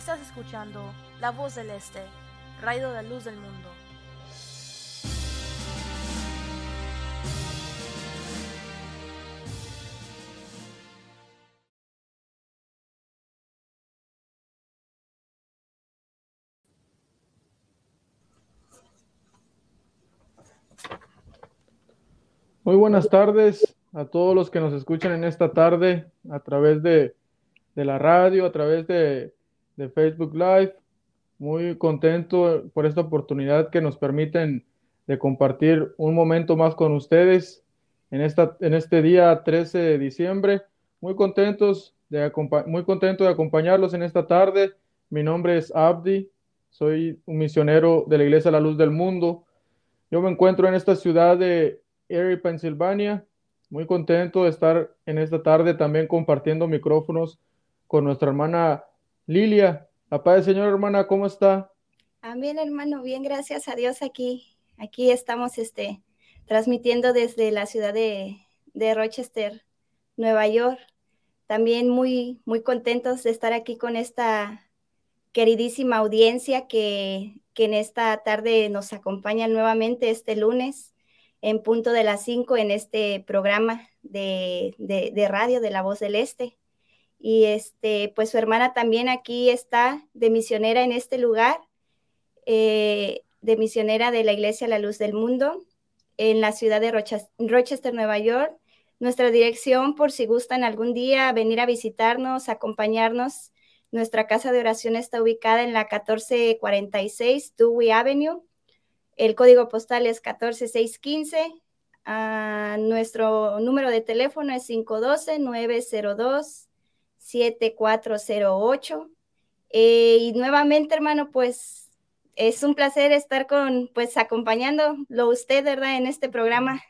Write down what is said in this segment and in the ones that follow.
Estás escuchando La Voz del Este, rayo de luz del mundo. Muy buenas tardes a todos los que nos escuchan en esta tarde a través de, de la radio, a través de, de, Facebook Live. Muy contento por esta oportunidad que nos permiten de compartir un momento más con ustedes en, esta, en este día 13 de diciembre. Muy contentos de, muy contento de acompañarlos en esta tarde. Mi nombre es Abdi, soy un misionero de la Iglesia La Luz del Mundo. Yo me encuentro en esta ciudad de Erie, Pensilvania. Muy contento de estar en esta tarde también compartiendo micrófonos con nuestra hermana Lilia. La paz Señor, hermana, ¿cómo está? Amén, hermano, bien, gracias a Dios aquí. Aquí estamos este, transmitiendo desde la ciudad de, de Rochester, Nueva York. También muy, muy contentos de estar aquí con esta queridísima audiencia que, que en esta tarde nos acompaña nuevamente este lunes en punto de las 5 en este programa de, de, radio de La Voz del Este. Y este, pues su hermana también aquí está de misionera en este lugar, eh, de misionera de la Iglesia La Luz del Mundo, en la ciudad de Rochester, Nueva York. Nuestra dirección, por si gustan algún día venir a visitarnos, acompañarnos, nuestra casa de oración está ubicada en la 1446 Dewey Avenue, el código postal es 14615. Ah, nuestro número de teléfono es 512-902-7408. Eh, y nuevamente, hermano, pues es un placer estar con, pues acompañándolo usted, ¿verdad? En este programa.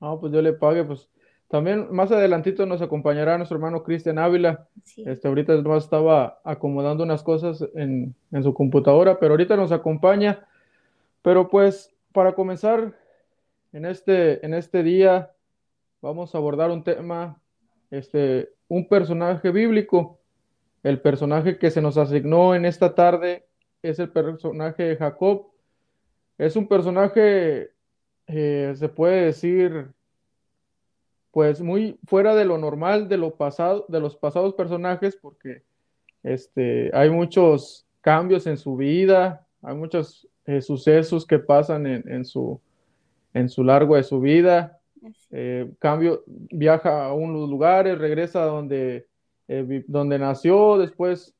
Ah, pues yo le pague, pues también más adelantito nos acompañará nuestro hermano Cristian Ávila. Este, ahorita estaba acomodando unas cosas en, en, su computadora, pero ahorita nos acompaña pero pues para comenzar en este, en este día vamos a abordar un tema, este, un personaje bíblico. El personaje que se nos asignó en esta tarde es el personaje de Jacob. Es un personaje, eh, se puede decir, pues muy fuera de lo normal de lo pasado, de los pasados personajes, porque este, hay muchos cambios en su vida, hay muchos eh, sucesos que pasan en, su, en su largo de su vida. Eh, cambio, viaja a unos lugares, regresa donde, eh, donde nació, después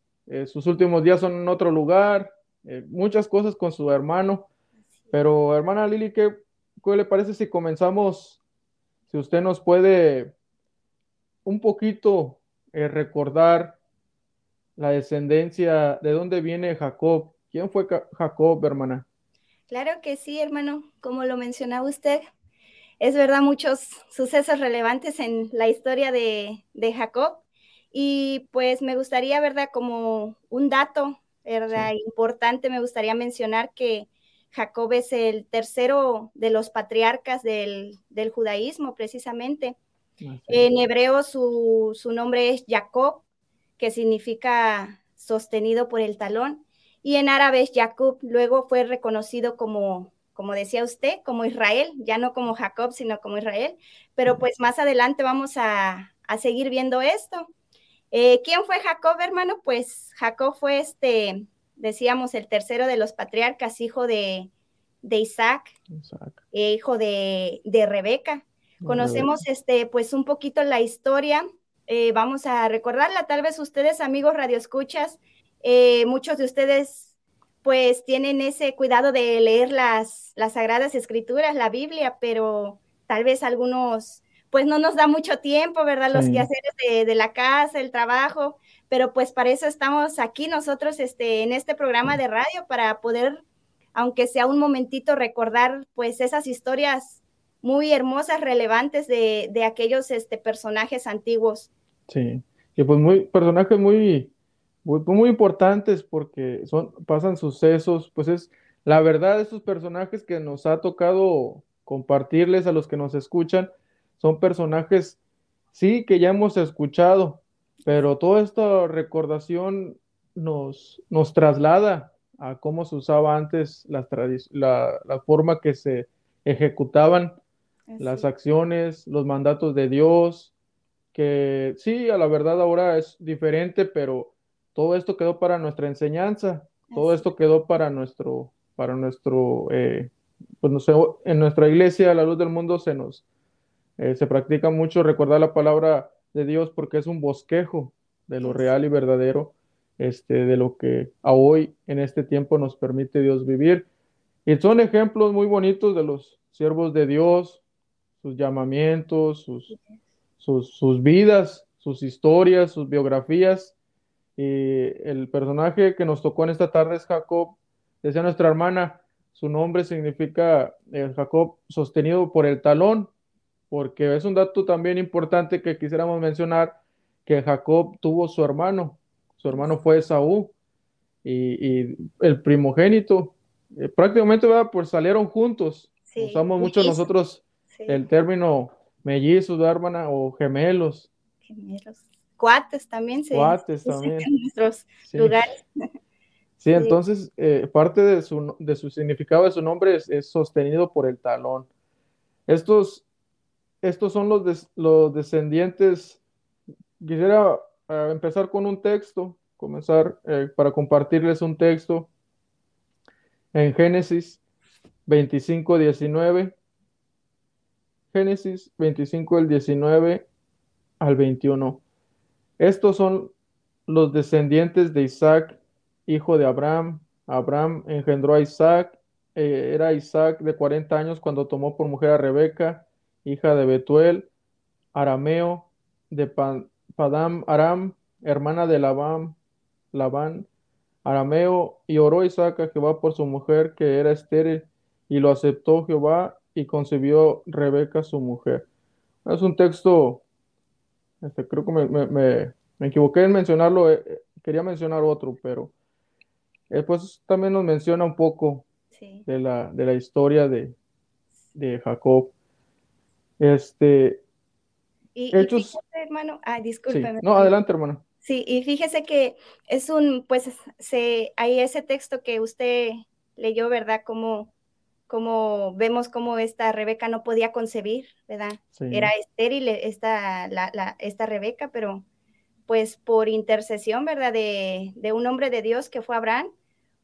sus últimos días son en otro lugar, muchas cosas con su hermano. Pero hermana Lili, ¿qué, ¿qué le parece si comenzamos? Si usted nos puede un poquito recordar la descendencia, de dónde viene Jacob, ¿Quién fue Jacob, hermana? Claro que sí, hermano. Como lo mencionaba usted, es verdad muchos sucesos relevantes en la historia de, Jacob. Y pues me gustaría, ¿verdad? Como un dato, ¿verdad? Importante, me gustaría mencionar que Jacob es el tercero de los patriarcas del, judaísmo, precisamente. En hebreo su, su nombre es Jacob, que significa sostenido por el talón y en árabe Jacob luego fue reconocido como, como decía usted, como Israel, ya no como Jacob, sino como Israel, pero pues más adelante vamos a, seguir viendo esto. Eh, ¿Quién fue Jacob, hermano? Pues Jacob fue este, decíamos, el tercero de los patriarcas, hijo de, Isaac, e hijo de, Rebeca. Conocemos este, pues un poquito la historia, eh, vamos a recordarla, tal vez ustedes, amigos radioescuchas, eh, muchos de ustedes pues tienen ese cuidado de leer las, las sagradas escrituras, la Biblia, pero tal vez algunos pues no nos da mucho tiempo, ¿verdad? Los quehaceres de, de, la casa, el trabajo, pero pues para eso estamos aquí nosotros este, en este programa de radio, para poder, aunque sea un momentito, recordar pues esas historias muy hermosas, relevantes de, de aquellos este, personajes antiguos. Sí, y pues muy, personajes muy, muy, importantes porque son, pasan sucesos, pues es la verdad estos personajes que nos ha tocado compartirles a los que nos escuchan, son personajes, sí, que ya hemos escuchado, pero toda esta recordación nos, nos traslada a cómo se usaba antes la, la forma que se ejecutaban las acciones, los mandatos de Dios, que sí, a la verdad ahora es diferente, pero todo esto quedó para nuestra enseñanza, todo esto quedó para nuestro, para nuestro, eh, pues no sé, en nuestra iglesia, la luz del mundo, se nos, eh, se practica mucho recordar la palabra de Dios porque es un bosquejo de lo real y verdadero, este, de lo que a hoy en este tiempo nos permite Dios vivir. Y son ejemplos muy bonitos de los siervos de Dios, sus llamamientos, sus, sus, vidas, sus historias, sus biografías. Y el personaje que nos tocó en esta tarde es Jacob, decía nuestra hermana, su nombre significa eh, Jacob sostenido por el talón, porque es un dato también importante que quisiéramos mencionar, que Jacob tuvo su hermano, su hermano fue Saúl, y, el primogénito, eh, prácticamente pues salieron juntos, usamos mucho nosotros el término mellizos, hermana, o gemelos. Gemelos. Cuates también se Cuates también. en nuestros lugares. Sí, entonces eh, parte de su, de su, significado de su nombre es, sostenido por el talón. Estos, estos son los, los descendientes. Quisiera eh, empezar con un texto, comenzar eh, para compartirles un texto en Génesis 25, 19. Génesis 25, del 19 al 21. Estos son los descendientes de Isaac, hijo de Abraham. Abraham engendró a Isaac. Eh, era Isaac de 40 años cuando tomó por mujer a Rebeca, hija de Betuel, arameo, de Padam Aram, hermana de Labán, Labán, arameo, y oró Isaac a Jehová por su mujer que era estéril, y lo aceptó Jehová y concibió Rebeca su mujer. Es un texto, este, creo que me, equivoqué en mencionarlo, eh, eh, quería mencionar otro, pero después también nos menciona un poco de, la, de la historia de, de Jacob. Este, y, fíjese, hermano, ah, discúlpeme. No, adelante, hermano. Sí, y fíjese que es un, pues, se, hay ese texto que usted leyó, ¿verdad? Como como vemos como esta Rebeca no podía concebir, ¿verdad? Era estéril esta, la, esta Rebeca, pero pues por intercesión, ¿verdad? De, de, un hombre de Dios que fue Abraham,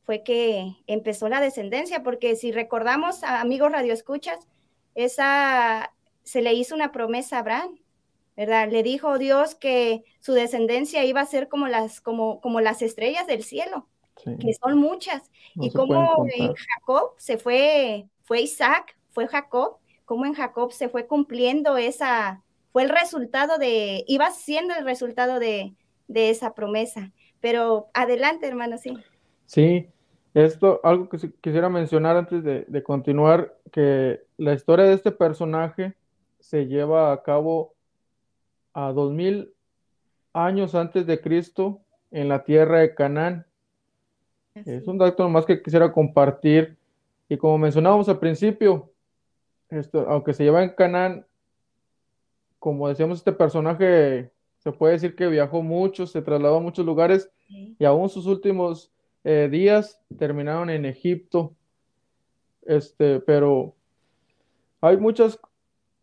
fue que empezó la descendencia, porque si recordamos, amigos radioescuchas, esa se le hizo una promesa a Abraham, ¿verdad? Le dijo Dios que su descendencia iba a ser como las, como, como las estrellas del cielo que son muchas. y como en Jacob se fue, fue Isaac, fue Jacob, como en Jacob se fue cumpliendo esa, fue el resultado de, iba siendo el resultado de, de esa promesa. Pero adelante, hermano, sí. Sí, esto, algo que quisiera mencionar antes de, de, continuar, que la historia de este personaje se lleva a cabo a dos mil años antes de Cristo en la tierra de Canaán. Es un dato más que quisiera compartir. Y como mencionábamos al principio, esto, aunque se lleva en Canaán, como decíamos, este personaje se puede decir que viajó mucho, se trasladó a muchos lugares y aún sus últimos eh, días terminaron en Egipto. Este, pero hay muchas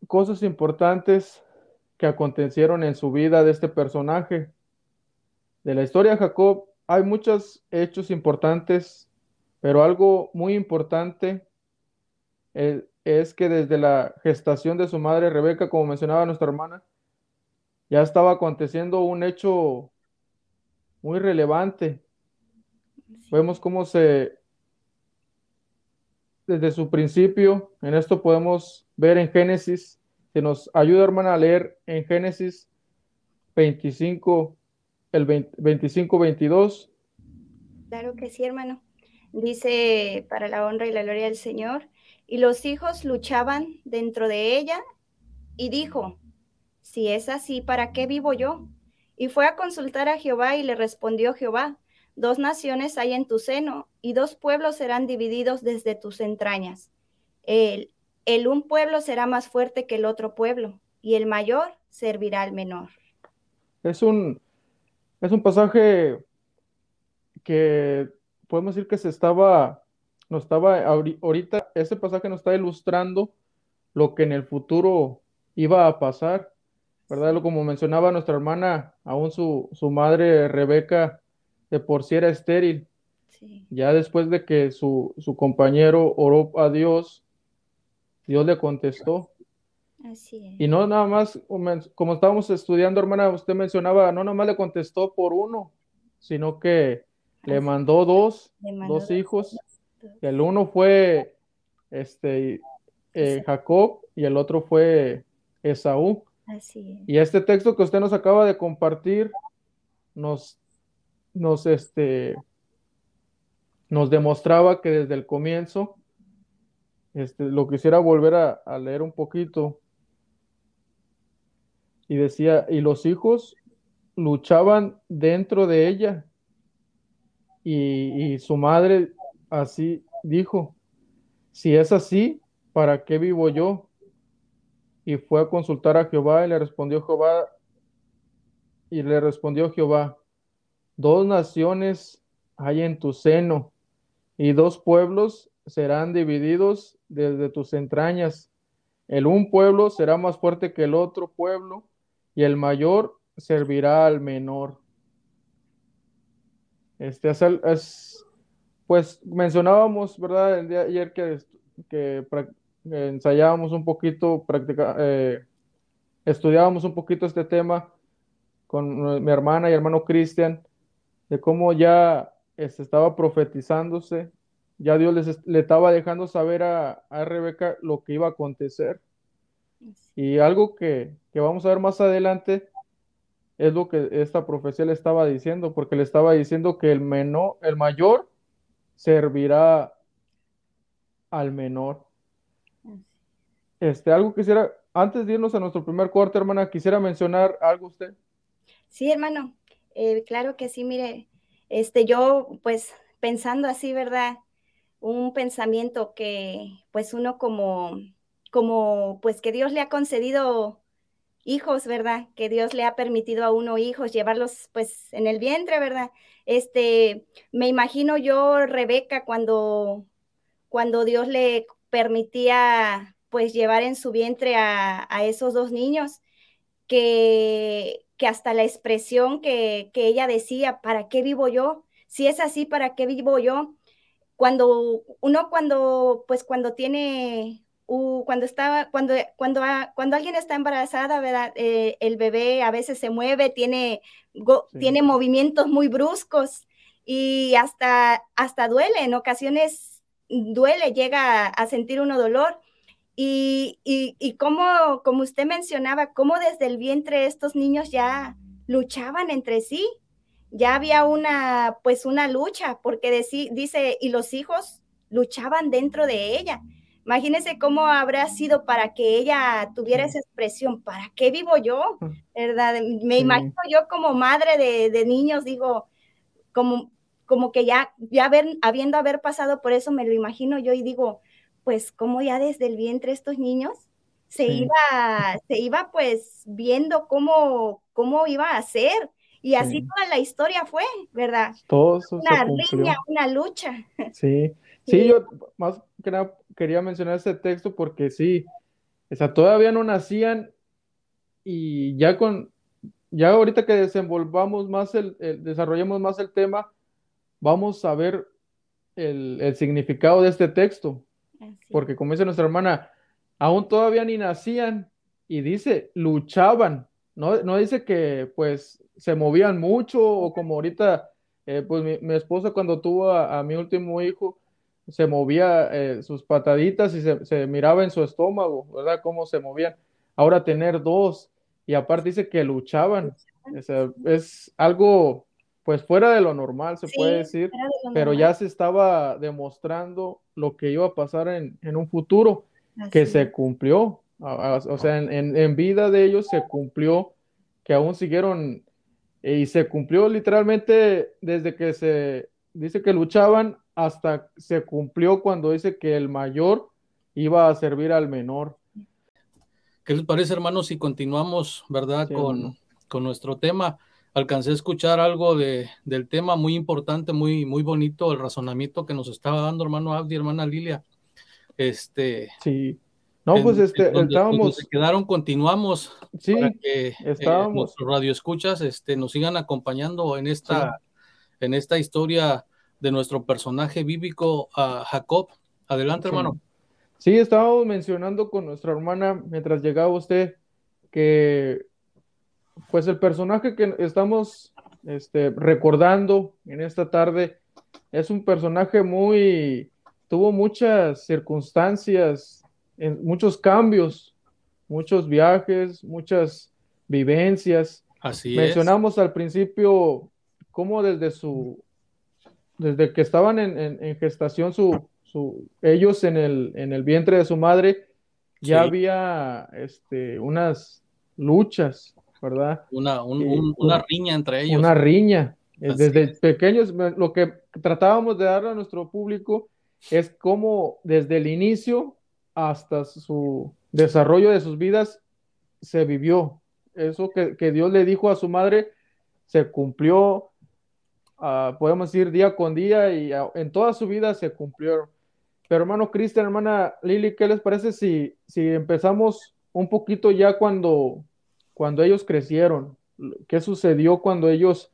cosas importantes que acontecieron en su vida de este personaje. De la historia de Jacob hay muchos hechos importantes, pero algo muy importante eh, es, que desde la gestación de su madre Rebeca, como mencionaba nuestra hermana, ya estaba aconteciendo un hecho muy relevante. Vemos cómo se, desde su principio, en esto podemos ver en Génesis, que nos ayuda hermana a leer en Génesis 25, el 25-22. Claro que sí, hermano. Dice, para la honra y la gloria del Señor, y los hijos luchaban dentro de ella, y dijo, si es así, ¿para qué vivo yo? Y fue a consultar a Jehová y le respondió Jehová, dos naciones hay en tu seno, y dos pueblos serán divididos desde tus entrañas. El, el un pueblo será más fuerte que el otro pueblo, y el mayor servirá al menor. Es un, es un pasaje que podemos decir que se estaba, nos estaba, ahorita ese pasaje nos está ilustrando lo que en el futuro iba a pasar, ¿verdad? Como mencionaba nuestra hermana, aún su, su madre Rebeca de por sí era estéril. Ya después de que su, su compañero oró a Dios, Dios le contestó. Así es. Y no nada más, como estábamos estudiando, hermana, usted mencionaba, no nada más le contestó por uno, sino que le mandó dos, dos hijos. El uno fue este eh, Jacob y el otro fue Esaú. Así es. Y este texto que usted nos acaba de compartir nos, nos, este, nos demostraba que desde el comienzo, este, lo quisiera volver a, leer un poquito. Y decía, y los hijos luchaban dentro de ella. Y, su madre así dijo, si es así, ¿para qué vivo yo? Y fue a consultar a Jehová y le respondió Jehová, y le respondió Jehová, dos naciones hay en tu seno, y dos pueblos serán divididos desde tus entrañas. El un pueblo será más fuerte que el otro pueblo, y el mayor servirá al menor. Este es, pues mencionábamos, ¿verdad? El día ayer que, que ensayábamos un poquito, practica, eh, estudiábamos un poquito este tema con mi hermana y hermano Cristian, de cómo ya se este, estaba profetizándose, ya Dios les, le estaba dejando saber a, a, Rebeca lo que iba a acontecer. Y algo que, que vamos a ver más adelante es lo que esta profecía le estaba diciendo, porque le estaba diciendo que el menor, el mayor servirá al menor. Este, algo quisiera, antes de irnos a nuestro primer corte, hermana, quisiera mencionar algo usted. Sí, hermano, eh, claro que sí, mire, este, yo pues pensando así, ¿verdad? Un pensamiento que pues uno como, como pues que Dios le ha concedido hijos, ¿verdad? Que Dios le ha permitido a uno hijos, llevarlos pues en el vientre, ¿verdad? Este, me imagino yo Rebeca cuando, cuando Dios le permitía pues llevar en su vientre a, esos dos niños, que, que hasta la expresión que, ella decía, ¿para qué vivo yo? Si es así, ¿para qué vivo yo? Cuando uno cuando, pues cuando tiene, cuando estaba, cuando, cuando, cuando alguien está embarazada, ¿verdad? Eh, el bebé a veces se mueve, tiene, tiene movimientos muy bruscos y hasta, hasta duele, en ocasiones duele, llega a sentir uno dolor. Y, y, como, como usted mencionaba, cómo desde el vientre estos niños ya luchaban entre sí, ya había una, pues una lucha, porque dice, y los hijos luchaban dentro de ella. Imagínese cómo habrá sido para que ella tuviera esa expresión, ¿para qué vivo yo? ¿Verdad? Me imagino yo como madre de, niños, digo, como, como que ya, ya habiendo haber pasado por eso, me lo imagino yo y digo, pues como ya desde el vientre estos niños se iba, se iba pues viendo cómo, cómo iba a ser. Y así toda la historia fue, ¿verdad? Todo una riña, una lucha. Sí, sí, yo más que nada quería mencionar este texto porque sí, o sea, todavía no nacían y ya con, ya ahorita que desenvolvamos más el, desarrollemos más el tema, vamos a ver el, el significado de este texto. Porque como dice nuestra hermana, aún todavía ni nacían y dice, luchaban. No, no dice que pues se movían mucho o como ahorita, eh, pues mi, esposa cuando tuvo a, mi último hijo, se movía eh, sus pataditas y se, miraba en su estómago, ¿verdad? Cómo se movían. Ahora tener dos y aparte dice que luchaban. es algo pues fuera de lo normal, se puede decir, pero ya se estaba demostrando lo que iba a pasar en, un futuro, que se cumplió, o sea, en, vida de ellos se cumplió, que aún siguieron, y se cumplió literalmente desde que se dice que luchaban hasta se cumplió cuando dice que el mayor iba a servir al menor. ¿Qué les parece, hermanos, si continuamos, verdad, con, con nuestro tema? alcancé a escuchar algo de, del tema muy importante, muy, muy bonito, el razonamiento que nos estaba dando hermano Abdi, hermana Lilia. Este, sí. No, pues este, estábamos. se quedaron, continuamos. Sí, para que eh, estábamos. nuestros radioescuchas este, nos sigan acompañando en esta, en esta historia de nuestro personaje bíblico, Jacob. Adelante, hermano. Sí, estábamos mencionando con nuestra hermana mientras llegaba usted que pues el personaje que estamos este, recordando en esta tarde es un personaje muy, tuvo muchas circunstancias, muchos cambios, muchos viajes, muchas vivencias. Así Mencionamos al principio cómo desde su, desde que estaban en, gestación su, su, ellos en el, en el vientre de su madre, ya había este, unas luchas, ¿verdad? Una, una riña entre ellos. Una riña. Desde pequeños, lo que tratábamos de darle a nuestro público es cómo desde el inicio hasta su desarrollo de sus vidas se vivió. Eso que, Dios le dijo a su madre se cumplió, ah, podemos decir, día con día y en toda su vida se cumplió. Pero hermano Cristian, hermana Lili, ¿qué les parece si, si empezamos un poquito ya cuando cuando ellos crecieron, qué sucedió cuando ellos,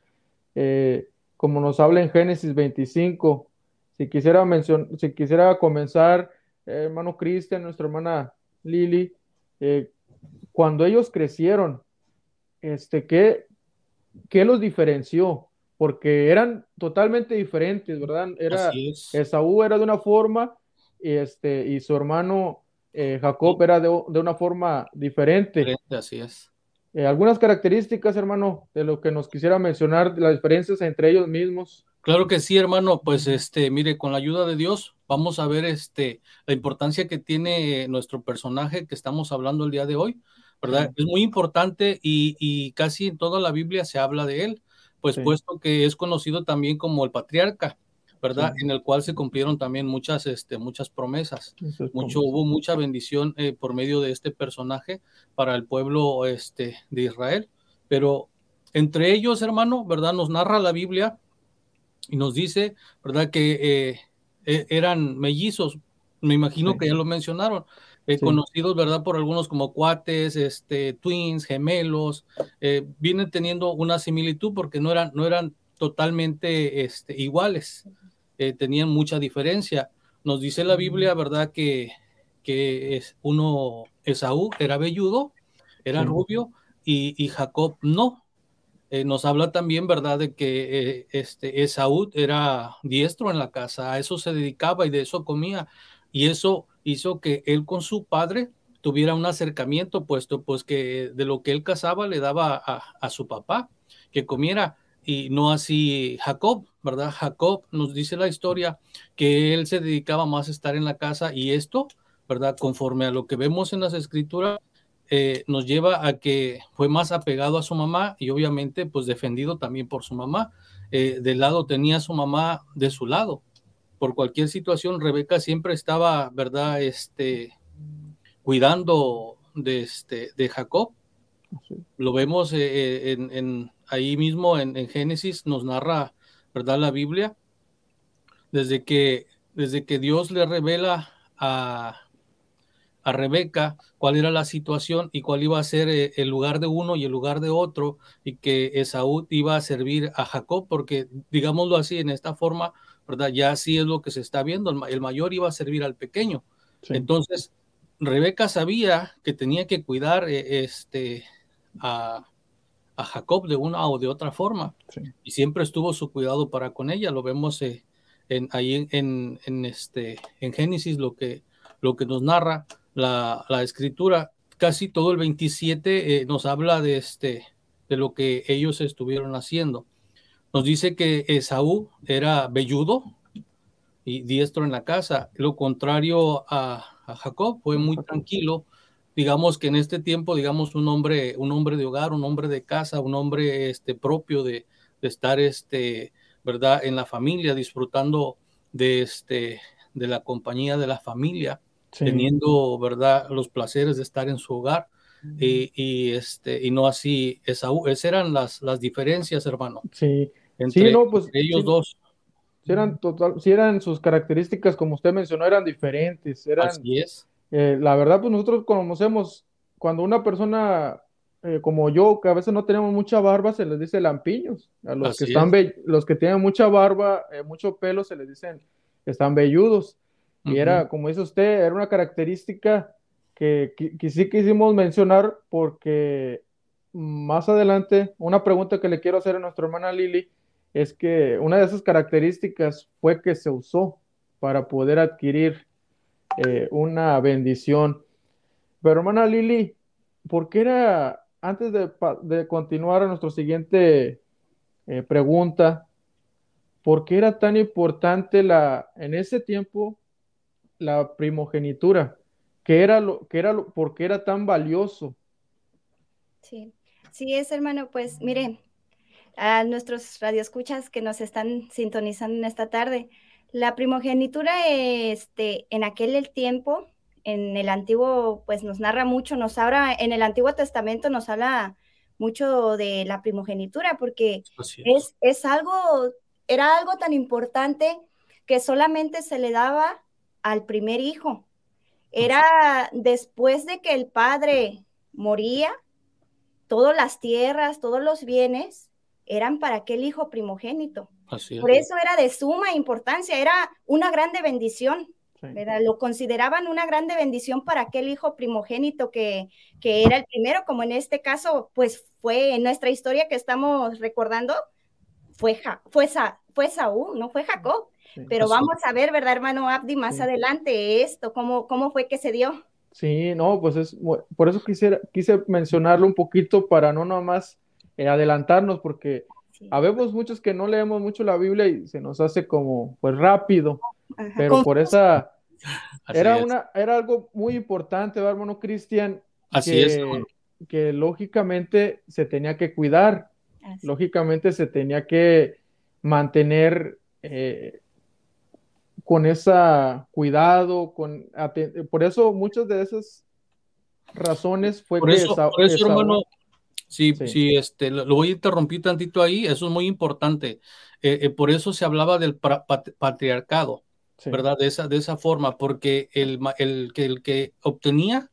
eh, como nos habla en Génesis 25, si quisiera, mencionar, si quisiera comenzar, eh, hermano Cristian, nuestra hermana Lili, eh, cuando ellos crecieron, este, ¿qué, ¿qué los diferenció? Porque eran totalmente diferentes, ¿verdad? Era, Esaú era de una forma y, este, y su hermano Jacob era de, de, una forma diferente. diferente. Así es. Eh, algunas características, hermano, de lo que nos quisiera mencionar, las diferencias entre ellos mismos. Claro que sí, hermano. Pues este, mire, con la ayuda de Dios, vamos a ver este la importancia que tiene nuestro personaje que estamos hablando el día de hoy, ¿verdad? Es muy importante y, y, casi en toda la Biblia se habla de él, pues puesto que es conocido también como el patriarca. ¿verdad? En el cual se cumplieron también muchas, este, muchas promesas. Mucho, hubo mucha bendición eh, por medio de este personaje para el pueblo este, de Israel. Pero entre ellos, hermano, ¿verdad? Nos narra la Biblia y nos dice, ¿verdad? Que eh, e, eran mellizos. Me imagino que ya lo mencionaron. Eh, conocidos, ¿verdad? Por algunos como cuates, este, twins, gemelos, vienen teniendo una similitud porque no eran, no eran totalmente este, iguales. Eh, tenían mucha diferencia. Nos dice la Biblia, ¿verdad? Que, que es uno, Esaú era velludo, era rubio, y, Jacob no. Eh, nos habla también, ¿verdad?, de que eh, este, Esaú era diestro en la casa, a eso se dedicaba y de eso comía. Y eso hizo que él con su padre tuviera un acercamiento, puesto pues que de lo que él cazaba le daba a, su papá, que comiera y no así Jacob, ¿verdad? Jacob nos dice la historia que él se dedicaba más a estar en la casa y esto, ¿verdad? Conforme a lo que vemos en las escrituras, eh, nos lleva a que fue más apegado a su mamá y obviamente pues defendido también por su mamá. Eh, del lado tenía a su mamá de su lado. Por cualquier situación, Rebeca siempre estaba, ¿verdad? Este, cuidando de, este, de Jacob. Lo vemos eh, en ahí mismo en, Génesis nos narra, ¿verdad? La Biblia, desde que, desde que Dios le revela a, a Rebeca cuál era la situación y cuál iba a ser eh, el lugar de uno y el lugar de otro, y que Esaú iba a servir a Jacob, porque digámoslo así, en esta forma, ¿verdad? Ya así es lo que se está viendo, el, mayor iba a servir al pequeño. Entonces, Rebeca sabía que tenía que cuidar eh, este, a, a Jacob de una o de otra forma. Y siempre estuvo su cuidado para con ella. Lo vemos eh, en, ahí en, en, este, en Génesis, lo que, lo que nos narra la, la escritura. Casi todo el 27 eh, nos habla de, este, de lo que ellos estuvieron haciendo. Nos dice que Esaú era velludo y diestro en la casa. Lo contrario a, a Jacob, fue muy tranquilo digamos que en este tiempo, digamos, un hombre, un hombre de hogar, un hombre de casa, un hombre este, propio de, estar, este, ¿verdad?, en la familia, disfrutando de, este, de la compañía de la familia, teniendo, ¿verdad?, los placeres de estar en su hogar. y, este, y no así Esaú. Esas eran las, las diferencias, hermano. Sí, entre, no, pues, ellos dos. Si eran, total, si eran sus características, como usted mencionó, eran diferentes. Eran, así es. Eh, la verdad, pues nosotros conocemos, cuando una persona eh, como yo, que a veces no tenemos mucha barba, se les dice lampiños. A los que están los que tienen mucha barba, eh, mucho pelo, se les dicen que están velludos. Y era, como dice usted, era una característica que, sí quisimos mencionar porque más adelante, una pregunta que le quiero hacer a nuestra hermana Lili es que una de esas características fue que se usó para poder adquirir eh, una bendición. Pero hermana Lili, ¿por qué era antes de, continuar a nuestra siguiente eh, pregunta, ¿por qué era tan importante la, en ese tiempo la primogenitura? ¿Qué era lo, qué era lo, ¿Por qué era tan valioso? Sí, sí es hermano, pues mire, a nuestros radioescuchas que nos están sintonizando en esta tarde, la primogenitura este, en aquel tiempo en el antiguo, pues nos narra mucho, nos habla, en el Antiguo Testamento nos habla mucho de la primogenitura, porque es. es. algo, era algo tan importante que solamente se le daba al primer hijo. Era después de que el padre moría, todas las tierras, todos los bienes eran para aquel hijo primogénito. Por eso era de suma importancia, era una grande bendición lo consideraban una grande bendición para aquel hijo primogénito que, que era el primero, como en este caso, pues fue en nuestra historia que estamos recordando, fue, fue, fue Saúl, no fue Jacob. Pero vamos a ver, ¿verdad, hermano Abdi, más adelante esto, cómo, cómo fue que se dio? Sí, no, pues es por eso quisiera, quise mencionarlo un poquito para no nomás eh, adelantarnos, porque habemos muchos que no leemos mucho la Biblia y se nos hace como pues rápido. Pero por esa era una era algo muy importante, hermano Cristian, Así que, es, que lógicamente se tenía que cuidar, lógicamente se tenía que mantener eh, con ese cuidado, con por eso muchas de esas razones fue por eso, por eso hermano, sí, sí, este, lo voy a interrumpir tantito ahí, eso es muy importante. Eh, eh, por eso se hablaba del patriarcado. ¿verdad? De esa, de esa forma, porque el, el, que, el que obtenía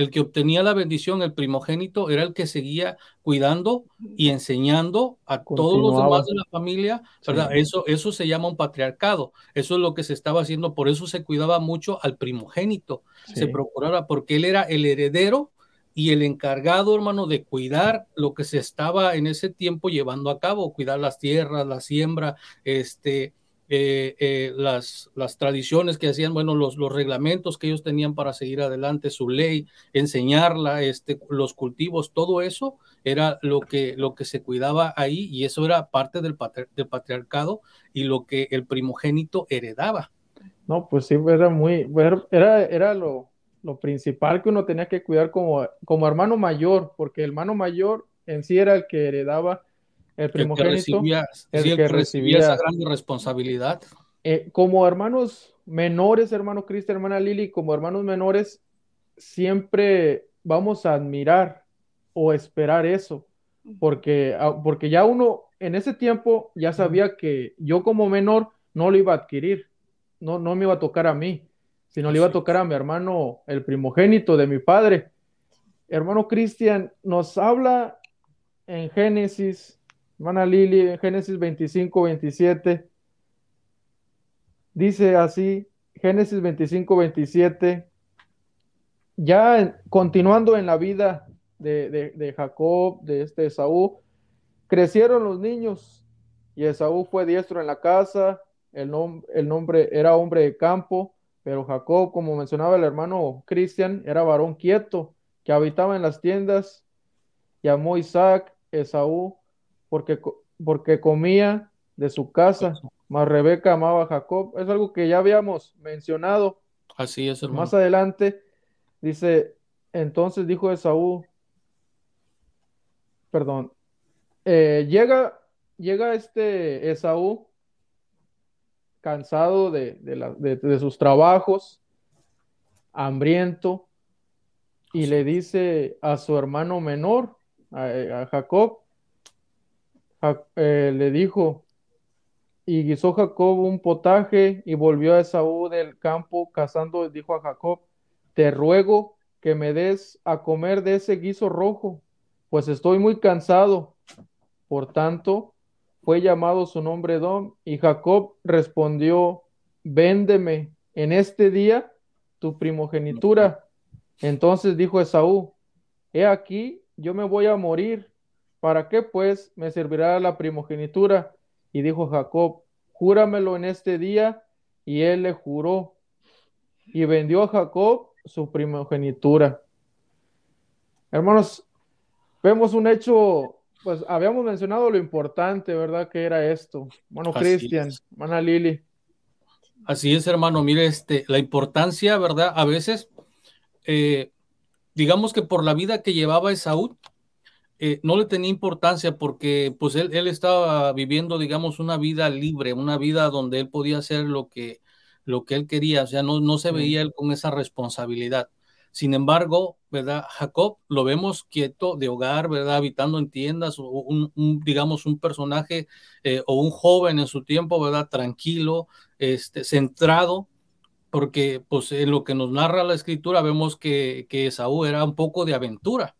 el que obtenía la bendición, el primogénito, era el que seguía cuidando y enseñando a todos los demás de la familia, ¿verdad? Eso, eso se llama un patriarcado, eso es lo que se estaba haciendo, por eso se cuidaba mucho al primogénito, se procuraba, porque él era el heredero y el encargado, hermano, de cuidar lo que se estaba en ese tiempo llevando a cabo, cuidar las tierras, la siembra, este, eh, eh, las, las tradiciones que hacían, bueno, los, los reglamentos que ellos tenían para seguir adelante, su ley, enseñarla, este, los cultivos, todo eso era lo que, lo que se cuidaba ahí y eso era parte del, del patriarcado y lo que el primogénito heredaba. No, pues sí, era muy, era, era lo, lo principal que uno tenía que cuidar como, como hermano mayor, porque el hermano mayor en sí era el que heredaba el primogénito, el que recibía, esa gran responsabilidad. Eh, como hermanos menores, hermano Cristian, hermana Lili, como hermanos menores, siempre vamos a admirar o esperar eso, porque, ah, porque ya uno en ese tiempo ya sabía que yo como menor no lo iba a adquirir, no, no me iba a tocar a mí, sino le iba a tocar a mi hermano, el primogénito de mi padre. Hermano Cristian, nos habla en Génesis Hermana Lili, en Génesis 25, 27, dice así, Génesis 25, 27, ya continuando en la vida de, Jacob, de este Esaú, crecieron los niños y Esaú fue diestro en la casa, el, el nombre era hombre de campo, pero Jacob, como mencionaba el hermano Cristian, era varón quieto, que habitaba en las tiendas, llamó Isaac, Esaú, porque, porque comía de su casa, más Rebeca amaba a Jacob. Es algo que ya habíamos mencionado. Así es, hermano. Más adelante dice, entonces dijo Esaú, perdón, eh, llega, llega este Esaú cansado de, de, sus trabajos, hambriento, y le dice a su hermano menor, a, Jacob, eh, le dijo, y guisó Jacob un potaje y volvió a Esaú del campo cazando, dijo a Jacob, te ruego que me des a comer de ese guiso rojo, pues estoy muy cansado. Por tanto, fue llamado su nombre Dom, y Jacob respondió, véndeme en este día tu primogenitura. Entonces dijo Esaú, he aquí, yo me voy a morir, ¿para qué pues me servirá la primogenitura? Y dijo Jacob, júramelo en este día, y él le juró, y vendió a Jacob su primogenitura. Hermanos, vemos un hecho, pues habíamos mencionado lo importante, ¿verdad? Que era esto. Bueno, Cristian, hermana Lili. Así es, hermano. Mire, este, la importancia, ¿verdad? A veces, eh, digamos que por la vida que llevaba Esaú, eh, no le tenía importancia porque pues él, él, estaba viviendo, digamos, una vida libre, una vida donde él podía hacer lo que, lo que él quería, o sea, no, no se veía él con esa responsabilidad. Sin embargo, ¿verdad? Jacob lo vemos quieto de hogar, ¿verdad? Habitando en tiendas, o un, digamos, un personaje eh, o un joven en su tiempo, ¿verdad? Tranquilo, este, centrado, porque pues en lo que nos narra la escritura vemos que, que Saúl era un poco de aventura,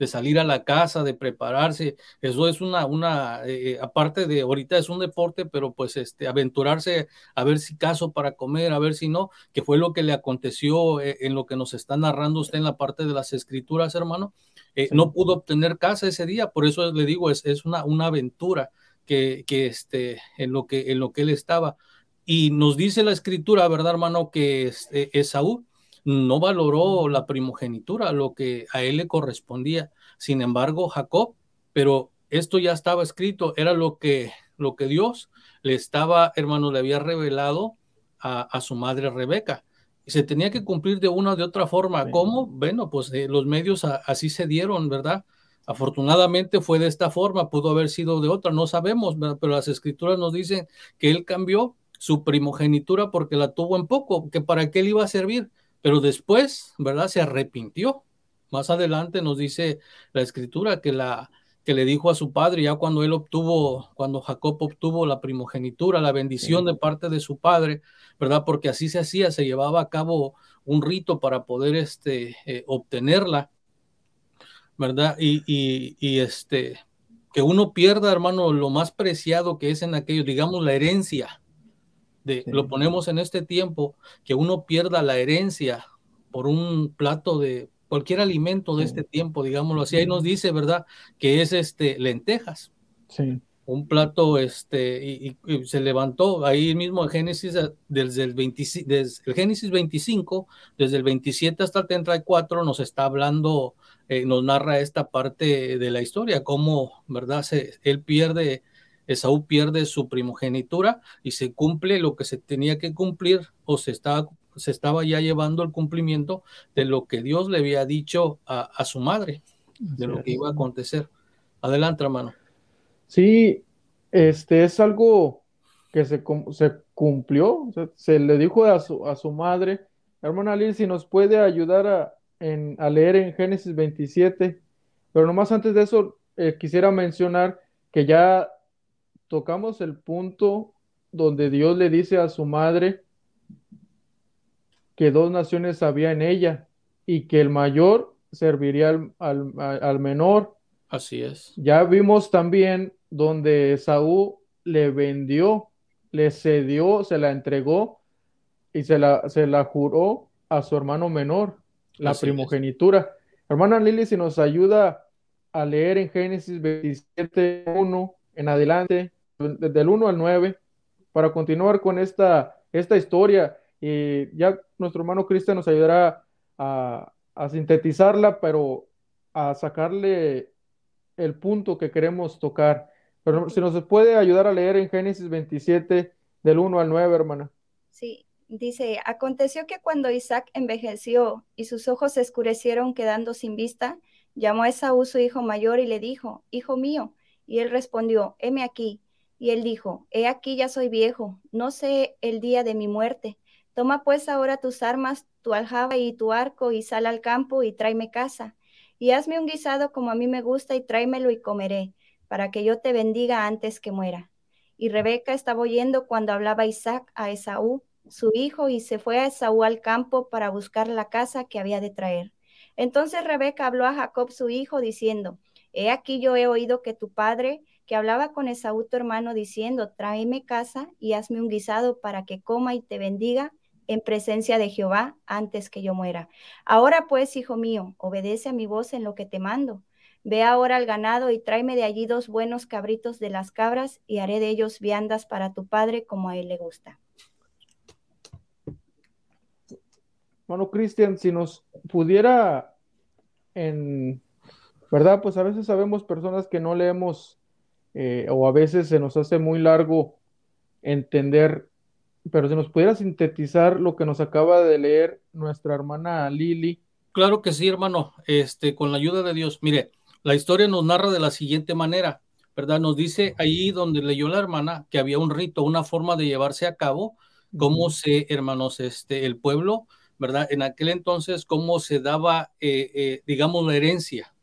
de salir a la casa, de prepararse. Eso es una, una eh, aparte de ahorita es un deporte, pero pues este, aventurarse a ver si caso para comer, a ver si no, que fue lo que le aconteció eh, en lo que nos está narrando usted en la parte de las escrituras, hermano. Eh, no pudo obtener casa ese día, por eso le digo, es, es una, una aventura que, que este, en, lo que, en lo que él estaba. Y nos dice la escritura, ¿verdad, hermano? Que este, Esaú no valoró la primogenitura, lo que a él le correspondía. Sin embargo, Jacob, pero esto ya estaba escrito, era lo que, lo que Dios le estaba, hermano, le había revelado a, su madre Rebeca. Y se tenía que cumplir de una o de otra forma. ¿Cómo? Bueno, pues eh, los medios así se dieron, ¿verdad? Afortunadamente fue de esta forma, pudo haber sido de otra, no sabemos, pero las escrituras nos dicen que él cambió su primogenitura porque la tuvo en poco, que para qué le iba a servir pero después, ¿verdad? Se arrepintió. Más adelante nos dice la escritura que la que le dijo a su padre ya cuando él obtuvo, cuando Jacob obtuvo la primogenitura, la bendición de parte de su padre, ¿verdad? Porque así se hacía, se llevaba a cabo un rito para poder este, eh, obtenerla, ¿verdad? Y, y, y, este, que uno pierda, hermano, lo más preciado que es en aquello, digamos, la herencia, lo ponemos en este tiempo, que uno pierda la herencia por un plato de cualquier alimento de este tiempo, digámoslo así. Ahí nos dice, ¿verdad? Que es este lentejas. Sí. Un plato, este, y, se levantó ahí mismo en Génesis, eh, desde el, 20, desde el Génesis 25, desde el 27 hasta el 34, nos está hablando, eh, nos narra esta parte de la historia, cómo, ¿verdad? Se, él pierde Esaú pierde su primogenitura y se cumple lo que se tenía que cumplir o se estaba, se estaba ya llevando el cumplimiento de lo que Dios le había dicho a, su madre, de lo que iba a acontecer. Adelante, hermano. Sí, este es algo que se, se cumplió, se le dijo a su, a su madre, hermana Liz, si nos puede ayudar a, a leer en Génesis 27, pero nomás antes de eso eh, quisiera mencionar que ya tocamos el punto donde Dios le dice a su madre que dos naciones había en ella y que el mayor serviría al, menor. Así es. Ya vimos también donde Saúl le vendió, le cedió, se la entregó y se la, se la juró a su hermano menor, la primogenitura. Hermana Lili, si nos ayuda a leer en Génesis 27, 1 en adelante, desde el 1 al 9, para continuar con esta, esta historia. Y ya nuestro hermano Cristian nos ayudará a, sintetizarla, pero a sacarle el punto que queremos tocar. Pero si nos puede ayudar a leer en Génesis 27, del 1 al 9, hermana. Sí, dice, aconteció que cuando Isaac envejeció y sus ojos se escurecieron quedando sin vista, llamó a Esaú su hijo mayor y le dijo, Hijo mío. Y él respondió, heme aquí. Y él dijo, He aquí ya soy viejo, no sé el día de mi muerte. Toma pues ahora tus armas, tu aljaba y tu arco, y sal al campo y tráeme casa. Y hazme un guisado como a mí me gusta y tráemelo y comeré, para que yo te bendiga antes que muera. Y Rebeca estaba oyendo cuando hablaba Isaac a Esaú, su hijo, y se fue a Esaú al campo para buscar la casa que había de traer. Entonces Rebeca habló a Jacob su hijo, diciendo, He aquí yo he oído que tu padre, que hablaba con Esaú tu hermano, diciendo, tráeme casa y hazme un guisado para que coma y te bendiga en presencia de Jehová antes que yo muera. Ahora pues, hijo mío, obedece a mi voz en lo que te mando. Ve ahora al ganado y tráeme de allí dos buenos cabritos de las cabras y haré de ellos viandas para tu padre como a él le gusta. Bueno, Cristian, si nos pudiera en, ¿verdad? Pues a veces sabemos personas que no leemos eh, o a veces se nos hace muy largo entender pero si nos pudiera sintetizar lo que nos acaba de leer nuestra hermana Lili. Claro que sí, hermano, este, con la ayuda de Dios. Mire, la historia nos narra de la siguiente manera, ¿verdad? Nos dice ahí donde leyó la hermana que había un rito, una forma de llevarse a cabo, cómo se, hermanos, este, el pueblo, ¿verdad? En aquel entonces, cómo se daba, eh, eh, digamos, la herencia,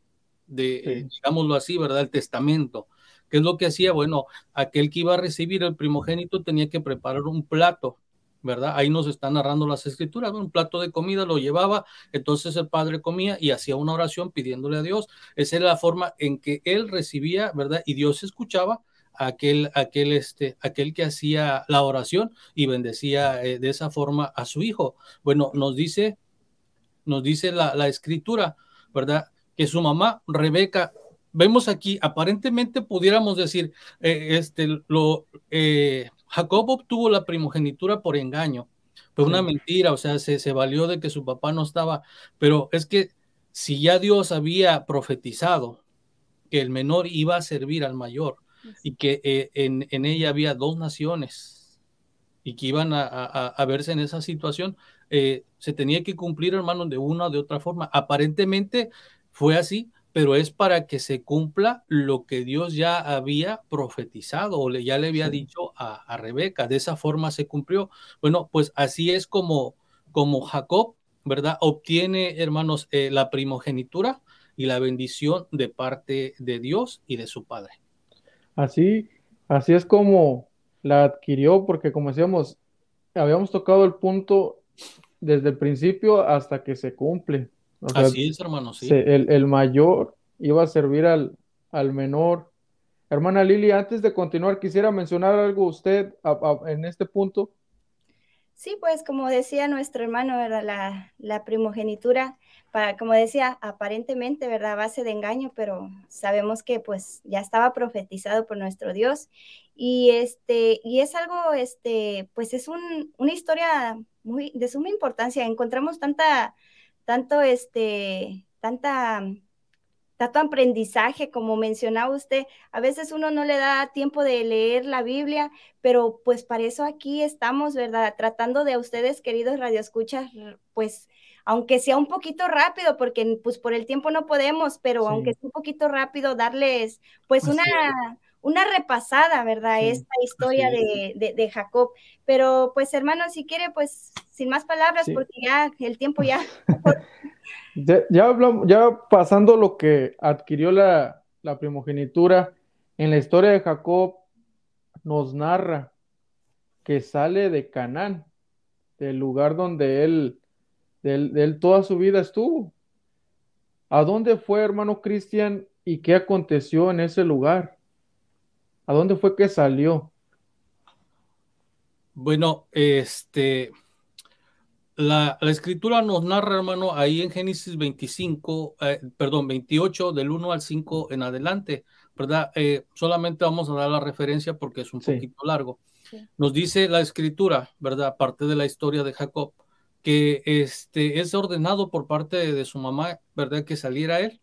de, digámoslo así, ¿verdad? El testamento. ¿Qué es lo que hacía? Bueno, aquel que iba a recibir el primogénito tenía que preparar un plato, ¿verdad? Ahí nos están narrando las escrituras, un plato de comida lo llevaba, entonces el padre comía y hacía una oración pidiéndole a Dios. Esa era la forma en que él recibía, ¿verdad? Y Dios escuchaba aquel, aquel, este, aquel que hacía la oración y bendecía eh, de esa forma a su hijo. Bueno, nos dice, nos dice la, la escritura, ¿verdad? Que su mamá, Rebeca, vemos aquí, aparentemente pudiéramos decir, eh, este, lo, eh, Jacob obtuvo la primogenitura por engaño, fue una mentira, o sea, se, se valió de que su papá no estaba, pero es que si ya Dios había profetizado que el menor iba a servir al mayor y que eh, en, en, ella había dos naciones y que iban a, a, a verse en esa situación, se tenía que cumplir, hermano, de una o de otra forma. Aparentemente fue así, pero es para que se cumpla lo que Dios ya había profetizado o le, ya le había dicho a, Rebeca. De esa forma se cumplió. Bueno, pues así es como, como Jacob, ¿verdad? Obtiene, hermanos, eh, la primogenitura y la bendición de parte de Dios y de su padre. Así, así es como la adquirió, porque como decíamos, habíamos tocado el punto desde el principio hasta que se cumple. Así es, hermano, sí. El, mayor iba a servir al, al, menor. Hermana Lili, antes de continuar, quisiera mencionar algo usted en este punto. Sí, pues como decía nuestro hermano, ¿verdad? La, la, primogenitura, para, como decía, aparentemente, ¿verdad? A base de engaño, pero sabemos que pues ya estaba profetizado por nuestro Dios. Y este, y es algo, este, pues es un, una historia muy, de suma importancia. Encontramos tanta, tanto este, tanta, tanto aprendizaje, como mencionaba usted, a veces uno no le da tiempo de leer la Biblia, pero pues para eso aquí estamos, ¿verdad? Tratando de a ustedes, queridos radioescuchas, pues aunque sea un poquito rápido, porque pues por el tiempo no podemos, pero aunque sea un poquito rápido, darles pues una, una repasada, ¿verdad? Esta historia de, de, Jacob. Pero pues hermano, si quiere, pues sin más palabras, porque ya el tiempo ya... ya, hablamos, ya pasando lo que adquirió la, la primogenitura, en la historia de Jacob nos narra que sale de Canaán, del lugar donde él, del, él toda su vida estuvo. ¿A dónde fue, hermano Cristian, y qué aconteció en ese lugar? ¿A dónde fue que salió? Bueno, este, la, escritura nos narra, hermano, ahí en Génesis 25, eh, perdón, 28, del 1 al 5 en adelante, ¿verdad? Eh, solamente vamos a dar la referencia porque es un poquito largo. Nos dice la escritura, ¿verdad? Parte de la historia de Jacob, que este, es ordenado por parte de su mamá, ¿verdad? Que saliera él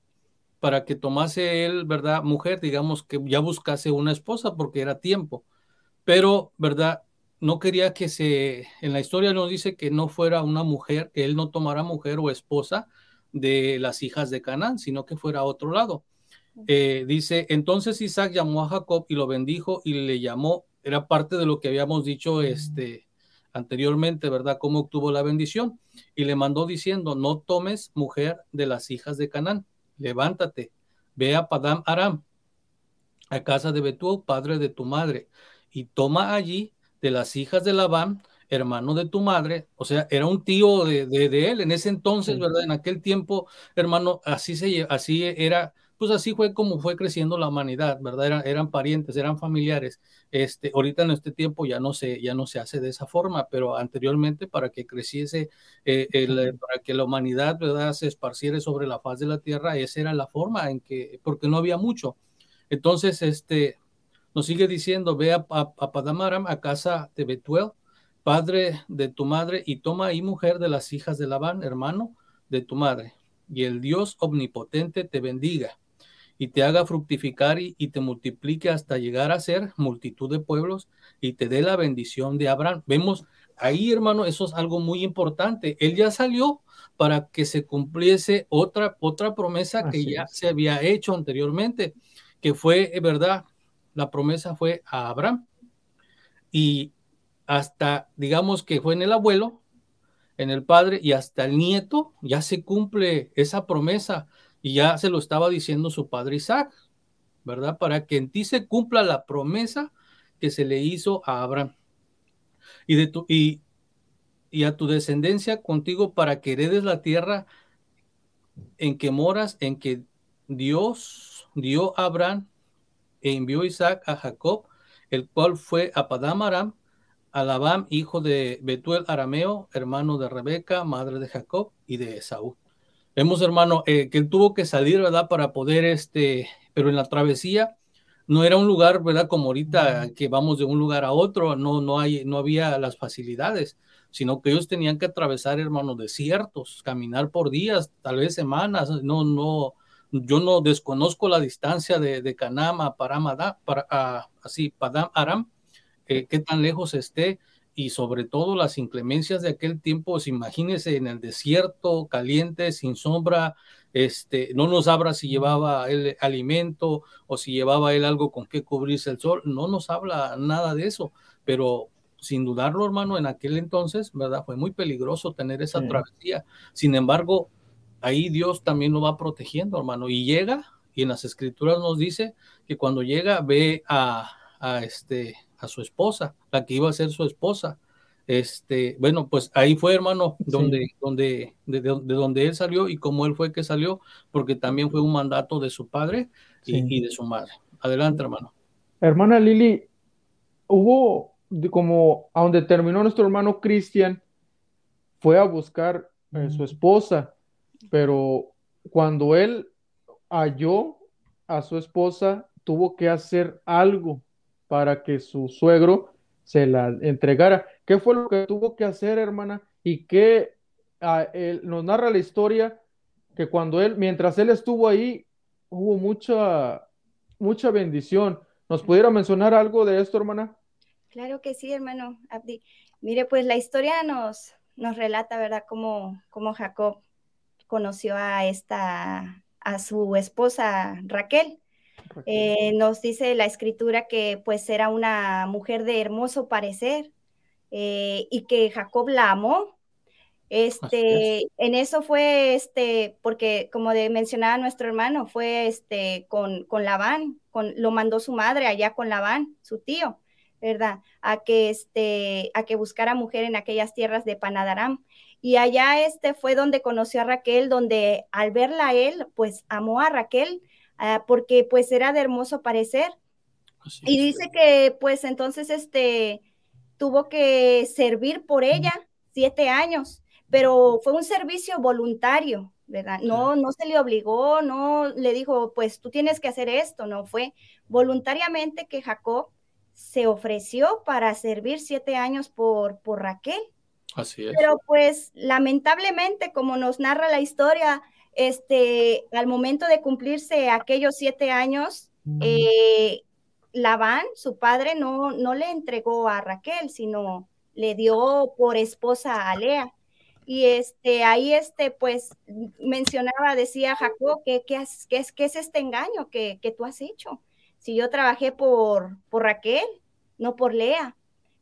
para que tomase él, ¿verdad? Mujer, digamos que ya buscase una esposa porque era tiempo. Pero, ¿verdad? No quería que se, en la historia nos dice que no fuera una mujer, que él no tomara mujer o esposa de las hijas de Canaán, sino que fuera a otro lado. Eh, dice, entonces Isaac llamó a Jacob y lo bendijo y le llamó, era parte de lo que habíamos dicho este, anteriormente, ¿verdad? Cómo obtuvo la bendición. Y le mandó diciendo, no tomes mujer de las hijas de Canaán, levántate, ve a Padam Aram, a casa de Betuel, padre de tu madre, y toma allí de las hijas de Labán, hermano de tu madre, o sea, era un tío de, de, él en ese entonces, ¿verdad? En aquel tiempo, hermano, así se así era pues así fue como fue creciendo la humanidad, ¿verdad? Eran, parientes, eran familiares. Este, ahorita en este tiempo ya no se, ya no se hace de esa forma, pero anteriormente para que creciese, eh, para que la humanidad, ¿verdad? Se esparciera sobre la faz de la tierra, esa era la forma en que, porque no había mucho. Entonces, este, nos sigue diciendo, ve a, a, Padamaram, a casa de Betuel, padre de tu madre, y toma ahí mujer de las hijas de Labán, hermano de tu madre, y el Dios omnipotente te bendiga y te haga fructificar y, te multiplique hasta llegar a ser multitud de pueblos y te dé la bendición de Abraham. Vemos ahí, hermano, eso es algo muy importante. Él ya salió para que se cumpliese otra, otra promesa que ya se había hecho anteriormente, que fue, ¿verdad? La promesa fue a Abraham. Y hasta, digamos que fue en el abuelo, en el padre y hasta el nieto, ya se cumple esa promesa y ya se lo estaba diciendo su padre Isaac, ¿verdad? Para que en ti se cumpla la promesa que se le hizo a Abraham. Y, de tu, y, y a tu descendencia contigo para que heredes la tierra en que moras, en que Dios dio a Abraham e envió Isaac a Jacob, el cual fue a Padam Aram, a Labán, hijo de Betuel Arameo, hermano de Rebeca, madre de Jacob y de Esaú. Vemos, hermano, eh, que él tuvo que salir, ¿verdad? Para poder, este, pero en la travesía no era un lugar, ¿verdad? Como ahorita que vamos de un lugar a otro, no, no, hay, no había las facilidades, sino que ellos tenían que atravesar, hermano, desiertos, caminar por días, tal vez semanas, no, no, yo no desconozco la distancia de, de Canam a Paramada, para, así, Padam Aram, eh, qué tan lejos esté, y sobre todo las inclemencias de aquel tiempo, pues imagínese en el desierto, caliente, sin sombra, este, no nos habla si llevaba el alimento o si llevaba él algo con que cubrirse el sol, no nos habla nada de eso, pero sin dudarlo, hermano, en aquel entonces, ¿verdad? Fue muy peligroso tener esa travesía. Sin embargo, ahí Dios también lo va protegiendo, hermano, y llega, y en las escrituras nos dice que cuando llega ve a, a este, a su esposa, la que iba a ser su esposa. Este, bueno, pues ahí fue, hermano, donde, donde, de, donde él salió y cómo él fue que salió, porque también fue un mandato de su padre y, de su madre. Adelante, hermano. Hermana Lili, hubo como a donde terminó nuestro hermano Cristian, fue a buscar a su esposa, pero cuando él halló a su esposa, tuvo que hacer algo para que su suegro se la entregara. ¿Qué fue lo que tuvo que hacer, hermana? Y que ah, nos narra la historia que cuando él, mientras él estuvo ahí, hubo mucha, mucha bendición. ¿Nos pudiera mencionar algo de esto, hermana? Claro que sí, hermano Abdi. Mire, pues la historia nos, nos relata, ¿verdad? Cómo, cómo Jacob conoció a esta, a su esposa Raquel. Eh, nos dice la escritura que pues era una mujer de hermoso parecer eh, y que Jacob la amó. Este, en eso fue este, porque como de, mencionaba nuestro hermano, fue este con, con Labán, con, lo mandó su madre allá con Labán, su tío, ¿verdad? A que este, a que buscara mujer en aquellas tierras de Panadaram. Y allá este fue donde conoció a Raquel, donde al verla a él, pues amó a Raquel porque pues era de hermoso parecer. y dice que pues entonces este tuvo que servir por ella siete años, pero fue un servicio voluntario, ¿verdad? No, no se le obligó, no le dijo, pues tú tienes que hacer esto, no fue voluntariamente que Jacob se ofreció para servir siete años por, por Raquel. Así es. Pero pues lamentablemente, como nos narra la historia, este, al momento de cumplirse aquellos siete años, eh, Labán, su padre, no, no le entregó a Raquel, sino le dio por esposa a Lea. Y este, ahí este, pues mencionaba, decía Jacob, ¿qué, qué, es, qué, es, qué es este engaño que, que, tú has hecho? Si yo trabajé por, por Raquel, no por Lea,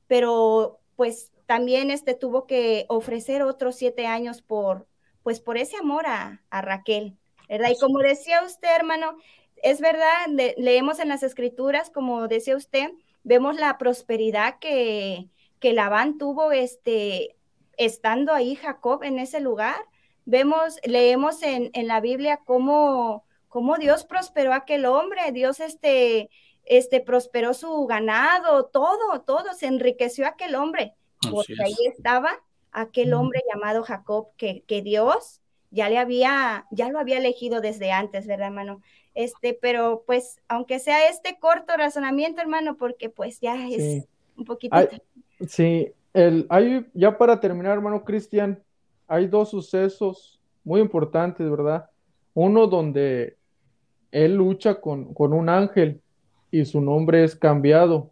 pero pues también este, tuvo que ofrecer otros siete años por, pues por ese amor a, Raquel, ¿verdad? Y como decía usted, hermano, es verdad, leemos en las escrituras, como decía usted, vemos la prosperidad que, que Labán tuvo este, estando ahí Jacob en ese lugar. Vemos, leemos en, en la Biblia cómo, cómo, Dios prosperó a aquel hombre, Dios este, este, prosperó su ganado, todo, todo, se enriqueció aquel hombre, porque ahí estaba aquel hombre llamado Jacob que, que, Dios ya le había, ya lo había elegido desde antes, ¿verdad, hermano? Este, pero pues, aunque sea este corto razonamiento, hermano, porque pues ya es un poquito. sí, el, hay, ya para terminar, hermano Cristian, hay dos sucesos muy importantes, ¿verdad? Uno donde él lucha con, con un ángel y su nombre es cambiado.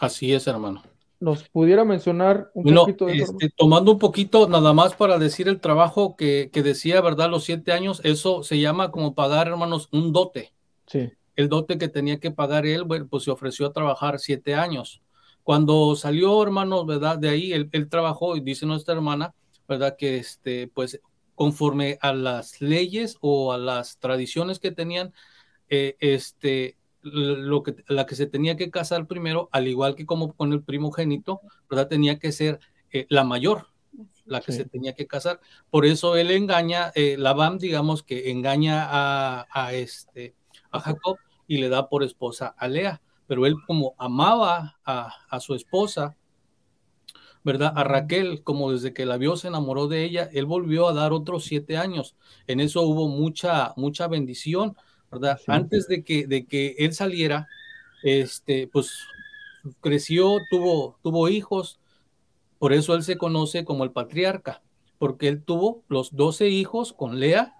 Así es, hermano. ¿Nos pudiera mencionar un poquito de este, Tomando un poquito, nada más para decir el trabajo que, que, decía, ¿verdad? Los siete años, eso se llama como pagar, hermanos, un dote. Sí. El dote que tenía que pagar él, pues se ofreció a trabajar siete años. Cuando salió, hermanos, ¿verdad? De ahí, él, él trabajó, y dice nuestra hermana, ¿verdad? Que este, pues conforme a las leyes o a las tradiciones que tenían, eh, este, lo que, la que se tenía que casar primero, al igual que como con el primogénito, ¿verdad? Tenía que ser eh, la mayor, la que se tenía que casar. Por eso él engaña, eh, Labán, digamos que engaña a, a, este, a Jacob y le da por esposa a Lea. Pero él como amaba a, a su esposa, ¿verdad? A Raquel, como desde que la vio se enamoró de ella, él volvió a dar otros siete años. En eso hubo mucha, mucha bendición antes de que, de que él saliera, este, pues creció, tuvo, tuvo hijos, por eso él se conoce como el patriarca, porque él tuvo los doce hijos con Lea,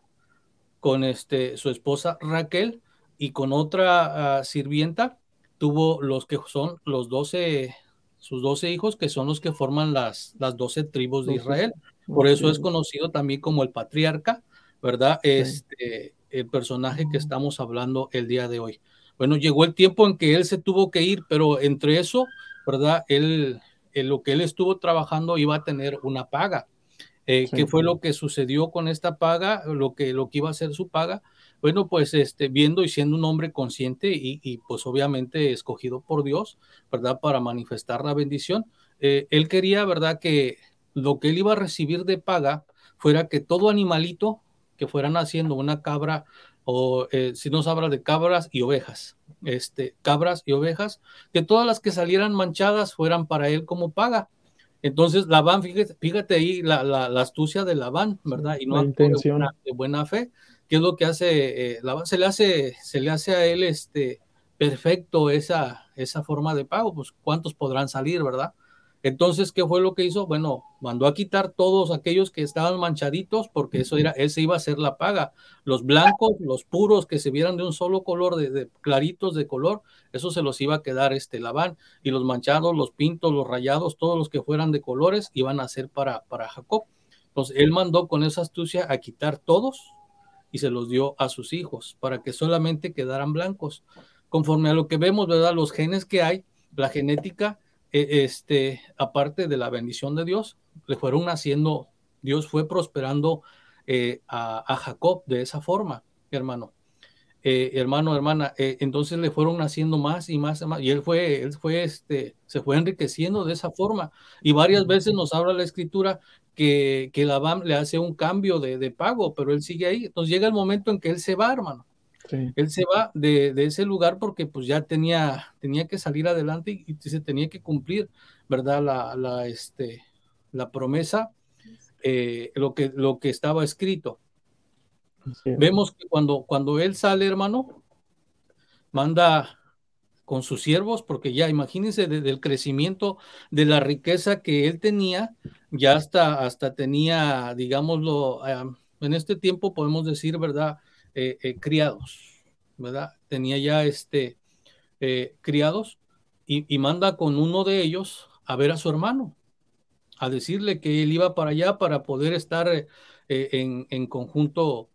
con este, su esposa Raquel y con otra ah, sirvienta, tuvo los que son los doce, sus doce hijos, que son los que forman las, las doce tribus de Israel. Por eso es conocido también como el patriarca, ¿verdad? Este, el personaje que estamos hablando el día de hoy. Bueno, llegó el tiempo en que él se tuvo que ir, pero entre eso, ¿verdad? Él, en lo que él estuvo trabajando iba a tener una paga. Eh, ¿Qué fue lo que sucedió con esta paga? Lo que, lo que iba a ser su paga. Bueno, pues este, viendo y siendo un hombre consciente y, pues obviamente escogido por Dios, ¿verdad? Para manifestar la bendición. Eh, él quería, ¿verdad? Que lo que él iba a recibir de paga fuera que todo animalito que fueran haciendo una cabra o eh, si nos habla de cabras y ovejas, este, cabras y ovejas, que todas las que salieran manchadas fueran para él como paga. Entonces, Labán, fíjate, fíjate ahí la, la, astucia de Labán, ¿verdad? Y no la intención. De, buena, fe, que es lo que hace eh, Labán, se le hace, se le hace a él este perfecto esa, esa forma de pago, pues cuántos podrán salir, ¿verdad? Entonces, ¿qué fue lo que hizo? Bueno, mandó a quitar todos aquellos que estaban manchaditos, porque eso era, ese iba a ser la paga. Los blancos, los puros que se vieran de un solo color, de, claritos de color, eso se los iba a quedar este Labán. Y los manchados, los pintos, los rayados, todos los que fueran de colores, iban a ser para, para Jacob. Entonces, él mandó con esa astucia a quitar todos y se los dio a sus hijos para que solamente quedaran blancos. Conforme a lo que vemos, ¿verdad? Los genes que hay, la genética este, aparte de la bendición de Dios, le fueron haciendo, Dios fue prosperando eh, a, Jacob de esa forma, hermano. Eh, hermano, hermana, eh, entonces le fueron haciendo más y más, y más, y él fue, él fue, este, se fue enriqueciendo de esa forma. Y varias veces nos habla la escritura que, que Labán le hace un cambio de, de pago, pero él sigue ahí. Entonces llega el momento en que él se va, hermano. Él se va de, ese lugar porque pues ya tenía, tenía que salir adelante y, se tenía que cumplir, ¿verdad? La, la, este, la promesa, eh, lo, que, lo que estaba escrito. Vemos que cuando, cuando él sale, hermano, manda con sus siervos, porque ya imagínense desde el crecimiento de la riqueza que él tenía, ya hasta, hasta tenía, digámoslo, en este tiempo podemos decir, ¿verdad? Eh, eh, criados, ¿verdad? Tenía ya este eh, criados y, manda con uno de ellos a ver a su hermano, a decirle que él iba para allá para poder estar en, conjunto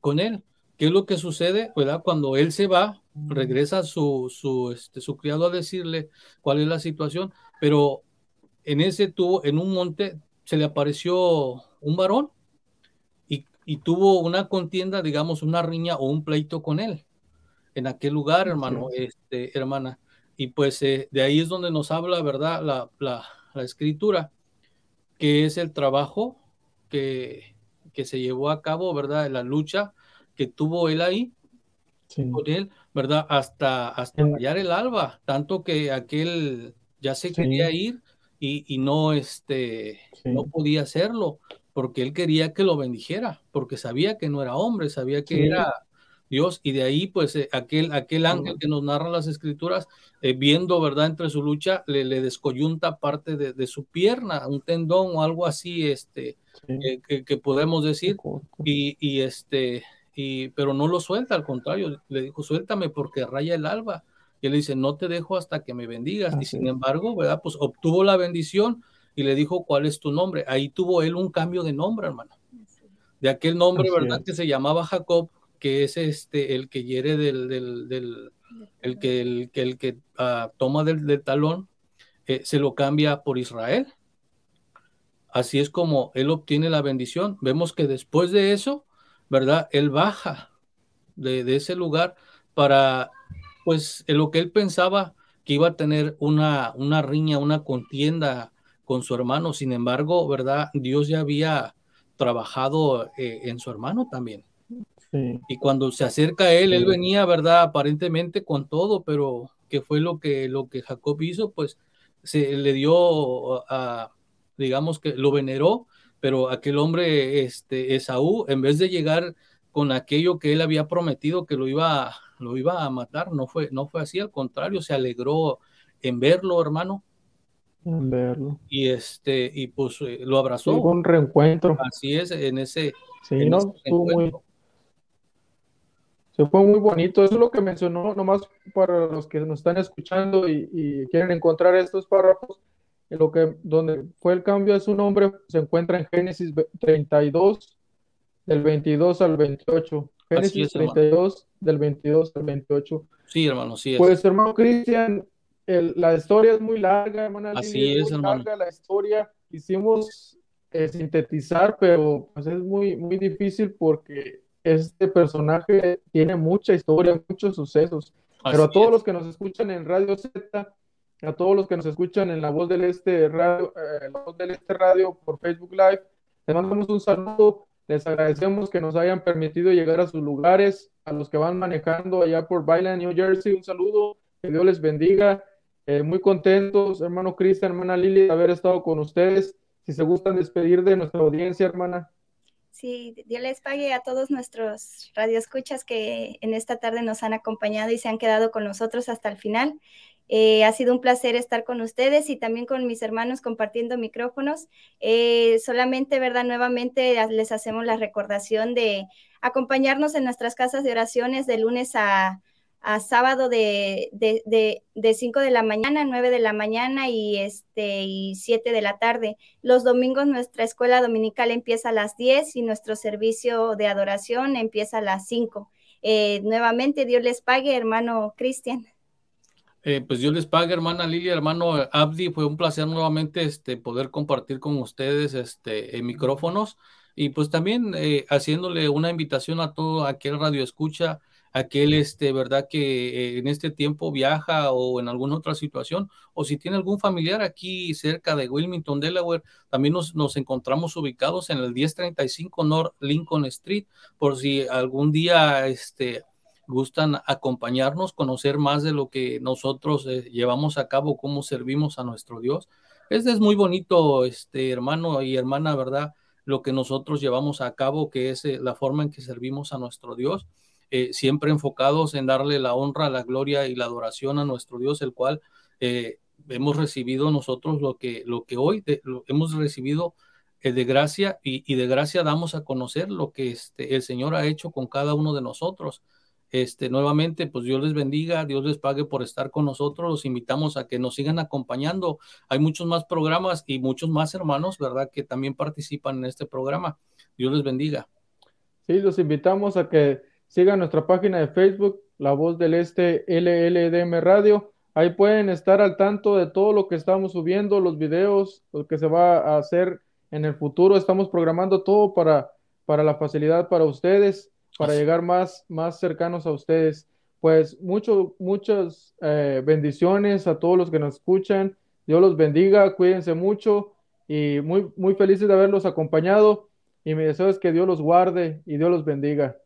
con él. ¿Qué es lo que sucede? ¿verdad? Cuando él se va, regresa su, su, este, su criado a decirle cuál es la situación, pero en ese tuvo, en un monte, se le apareció un varón y, tuvo una contienda, digamos, una riña o un pleito con él en aquel lugar, hermano, este, hermana. Y pues eh, de ahí es donde nos habla, ¿verdad? La, la, la, escritura, que es el trabajo que, que se llevó a cabo, ¿verdad? La lucha que tuvo él ahí con él, ¿verdad? Hasta, hasta hallar el alba, tanto que aquel ya se quería ir y, y no, este, no podía hacerlo, porque él quería que lo bendijera, porque sabía que no era hombre, sabía que era Dios, y de ahí, pues, eh, aquel, aquel ángel que nos narra las escrituras, eh, viendo, ¿verdad?, entre su lucha, le, le descoyunta parte de, de, su pierna, un tendón o algo así, este, que, que, podemos decir, y, y, este, y, pero no lo suelta, al contrario, le dijo, suéltame porque raya el alba, y él dice, no te dejo hasta que me bendigas, y sin embargo, ¿verdad?, pues obtuvo la bendición, y le dijo, ¿cuál es tu nombre? Ahí tuvo él un cambio de nombre, hermano. De aquel nombre, ¿verdad? Que se llamaba Jacob, que es este el que hiere del, del, del el que el que, el que uh, toma del, del talón, eh, se lo cambia por Israel. Así es como él obtiene la bendición. Vemos que después de eso, ¿verdad? Él baja de, de ese lugar para, pues, en lo que él pensaba que iba a tener una, una riña, una contienda con su hermano. Sin embargo, ¿verdad? Dios ya había trabajado eh, en su hermano también. Y cuando se acerca a él, él venía, ¿verdad? Aparentemente con todo, pero ¿qué fue lo que, lo que Jacob hizo? Pues se le dio a, digamos que lo veneró, pero aquel hombre, este, Esaú, en vez de llegar con aquello que él había prometido que lo iba, lo iba a matar, no fue, no fue así, al contrario, se alegró en verlo, hermano. Verlo. Y este, y pues eh, lo abrazó. Hubo un reencuentro. Así es, en ese. Sí, en no, ese estuvo muy, se fue muy bonito. Eso es lo que mencionó, nomás para los que nos están escuchando y, y quieren encontrar estos párrafos. En lo que, donde fue el cambio de su nombre se encuentra en Génesis 32, del 22 al 28. Génesis es, 32, del 22 al 28. Sí, hermano, sí. Es. Pues, hermano Cristian, la historia es muy larga, hermana. Así Lili, es, muy hermano. larga la historia. Hicimos eh, sintetizar, pero pues, es muy, muy difícil porque este personaje tiene mucha historia, muchos sucesos. Así Pero a todos es. los que nos escuchan en Radio Z, a todos los que nos escuchan en La Voz del Este Radio, eh, La Voz del Este Radio por Facebook Live, les mandamos un saludo. Les agradecemos que nos hayan permitido llegar a sus lugares, a los que van manejando allá por Bailan, New Jersey, un saludo, que Dios les bendiga. Eh, muy contentos, hermano Cristian, hermana Lili, de haber estado con ustedes. Si se gustan despedir de nuestra audiencia, hermana. Sí, Dios les pague a todos nuestros radioescuchas que en esta tarde nos han acompañado y se han quedado con nosotros hasta el final. Eh, ha sido un placer estar con ustedes y también con mis hermanos compartiendo micrófonos. Eh, solamente, ¿verdad? Nuevamente les hacemos la recordación de acompañarnos en nuestras casas de oraciones de lunes a, a sábado de, de, de, de 5 de la mañana, 9 de la mañana y, este, y 7 de la tarde. Los domingos nuestra escuela dominical empieza a las 10 y nuestro servicio de adoración empieza a las 5. Eh, nuevamente, Dios les pague, hermano Cristian. Eh, pues Dios les pague, hermana Lilia, hermano Abdi, fue un placer nuevamente este, poder compartir con ustedes este, en micrófonos y pues también eh, haciéndole una invitación a todo aquel radio escucha aquel, este, ¿verdad? Que eh, en este tiempo viaja o en alguna otra situación, o si tiene algún familiar aquí cerca de Wilmington, Delaware, también nos, nos encontramos ubicados en el 1035 North Lincoln Street, por si algún día, este, gustan acompañarnos, conocer más de lo que nosotros eh, llevamos a cabo, cómo servimos a nuestro Dios. Este es muy bonito, este hermano y hermana, ¿verdad? Lo que nosotros llevamos a cabo, que es eh, la forma en que servimos a nuestro Dios eh, siempre enfocados en darle la honra, la gloria y la adoración a nuestro Dios, el cual eh, hemos recibido nosotros lo que, lo que hoy de, hemos recibido eh, de gracia y, y, de gracia damos a conocer lo que este, el Señor ha hecho con cada uno de nosotros. Este, nuevamente, pues Dios les bendiga, Dios les pague por estar con nosotros, los invitamos a que nos sigan acompañando. Hay muchos más programas y muchos más hermanos, ¿verdad?, que también participan en este programa. Dios les bendiga. Sí, los invitamos a que Sigan nuestra página de Facebook, La Voz del Este LLDM Radio. Ahí pueden estar al tanto de todo lo que estamos subiendo, los videos, lo que se va a hacer en el futuro. Estamos programando todo para, para la facilidad para ustedes, para llegar más, más cercanos a ustedes. Pues mucho, muchas eh, bendiciones a todos los que nos escuchan. Dios los bendiga, cuídense mucho y muy, muy felices de haberlos acompañado. Y mi deseo es que Dios los guarde y Dios los bendiga.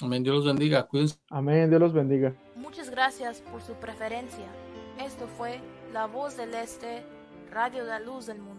Amén, Dios los bendiga, cuídense. Amén, Dios los bendiga. Muchas gracias por su preferencia. Esto fue La Voz del Este, Radio de la Luz del Mundo.